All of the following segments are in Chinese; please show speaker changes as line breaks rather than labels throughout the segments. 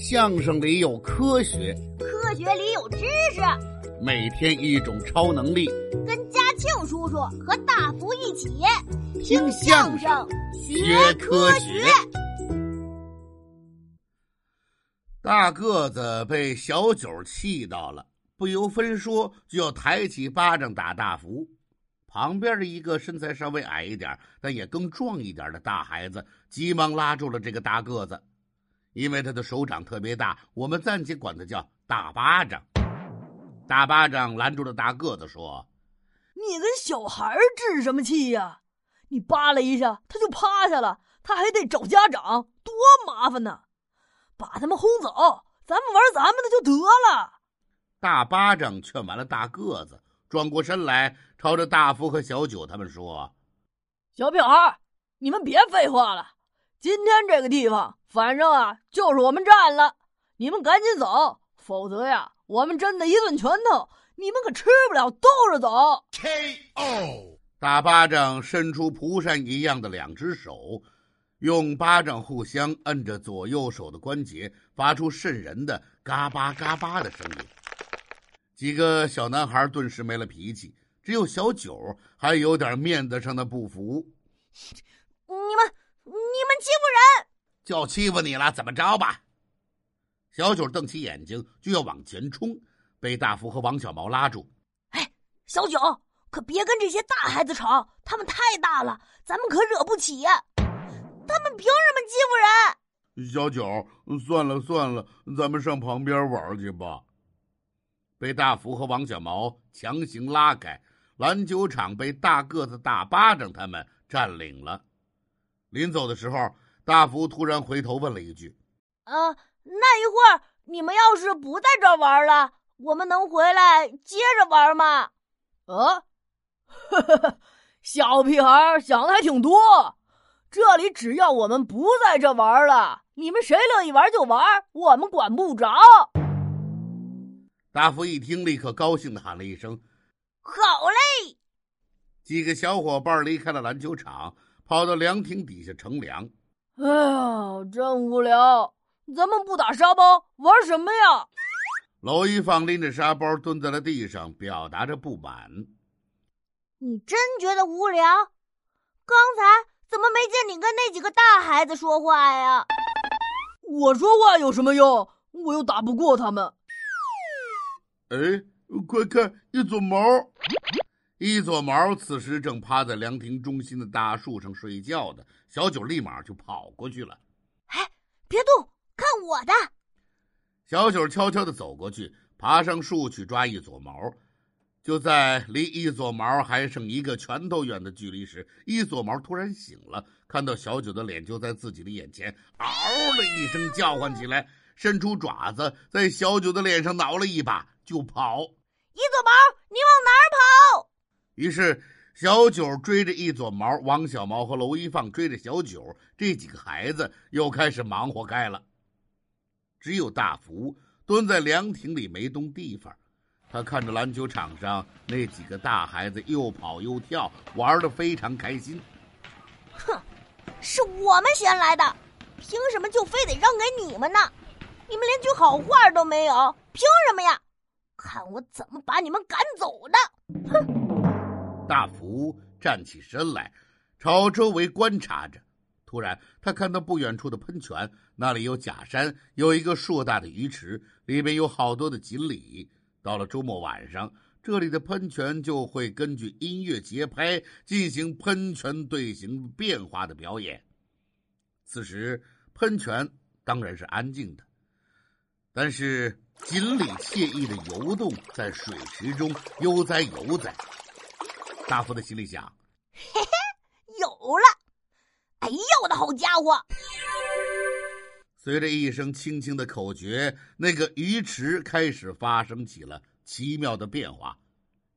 相声里有科学，
科学里有知识。
每天一种超能力，
跟嘉庆叔叔和大福一起
听相声学科学。大个子被小九气到了，不由分说就要抬起巴掌打大福。旁边的一个身材稍微矮一点，但也更壮一点的大孩子，急忙拉住了这个大个子。因为他的手掌特别大，我们暂且管他叫大巴掌。大巴掌拦住了大个子，说：“
你跟小孩置什么气呀？你扒拉一下，他就趴下了，他还得找家长，多麻烦呢！把他们轰走，咱们玩咱们的就得了。”
大巴掌劝完了大个子，转过身来，朝着大福和小九他们说：“
小屁孩，你们别废话了。”今天这个地方，反正啊，就是我们占了。你们赶紧走，否则呀，我们真的一顿拳头，你们可吃不了兜着走。
K.O. 大巴掌伸出蒲扇一样的两只手，用巴掌互相摁着左右手的关节，发出瘆人的嘎巴嘎巴的声音。几个小男孩顿时没了脾气，只有小九还有点面子上的不服。
欺负人，
就欺负你了，怎么着吧？小九瞪起眼睛就要往前冲，被大福和王小毛拉住。
哎，小九，可别跟这些大孩子吵，他们太大了，咱们可惹不起。他们凭什么欺负
人？小九，算了算了，咱们上旁边玩去吧。被大福和王小毛强行拉开，篮球场被大个子大巴掌他们占领了。临走的时候，大福突然回头问了一句：“
啊，那一会儿你们要是不在这玩了，我们能回来接着玩吗？”
啊，小屁孩想的还挺多。这里只要我们不在这玩了，你们谁乐意玩就玩，我们管不着。
大福一听，立刻高兴的喊了一声：“
好嘞！”
几个小伙伴离开了篮球场。跑到凉亭底下乘凉。
哎呀，真无聊！咱们不打沙包，玩什么呀？
娄一放拎着沙包蹲在了地上，表达着不满。
你真觉得无聊？刚才怎么没见你跟那几个大孩子说话呀？
我说话有什么用？我又打不过他们。
哎，快看，一撮毛！一撮毛此时正趴在凉亭中心的大树上睡觉的小九立马就跑过去了。
哎，别动，看我的！
小九悄悄的走过去，爬上树去抓一撮毛。就在离一撮毛还剩一个拳头远的距离时，一撮毛突然醒了，看到小九的脸就在自己的眼前，嗷的一声叫唤起来，伸出爪子在小九的脸上挠了一把就跑。
一撮毛，你往哪？
于是，小九追着一撮毛，王小毛和娄一放追着小九，这几个孩子又开始忙活开了。只有大福蹲在凉亭里没动地方，他看着篮球场上那几个大孩子又跑又跳，玩的非常开心。
哼，是我们先来的，凭什么就非得让给你们呢？你们连句好话都没有，凭什么呀？看我怎么把你们赶走的！哼。
大福站起身来，朝周围观察着。突然，他看到不远处的喷泉，那里有假山，有一个硕大的鱼池，里面有好多的锦鲤。到了周末晚上，这里的喷泉就会根据音乐节拍进行喷泉队形变化的表演。此时，喷泉当然是安静的，但是锦鲤惬意的游动在水池中，悠哉悠哉。大福的心里想：“
嘿嘿，有了！哎呦，我的好家伙！”
随着一声轻轻的口诀，那个鱼池开始发生起了奇妙的变化。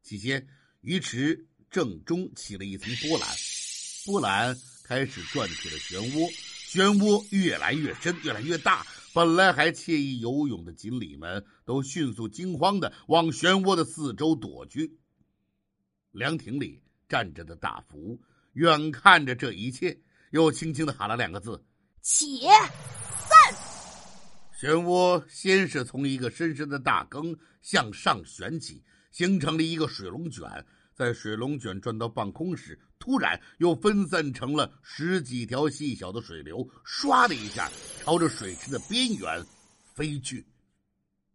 起先，鱼池正中起了一层波澜，波澜开始转起了漩涡，漩涡越来越深，越来越大。本来还惬意游泳的锦鲤们，都迅速惊慌的往漩涡的四周躲去。凉亭里站着的大福，远看着这一切，又轻轻的喊了两个字：“
起！”散。
漩涡先是从一个深深的大坑向上旋起，形成了一个水龙卷。在水龙卷转到半空时，突然又分散成了十几条细小的水流，唰的一下朝着水池的边缘飞去。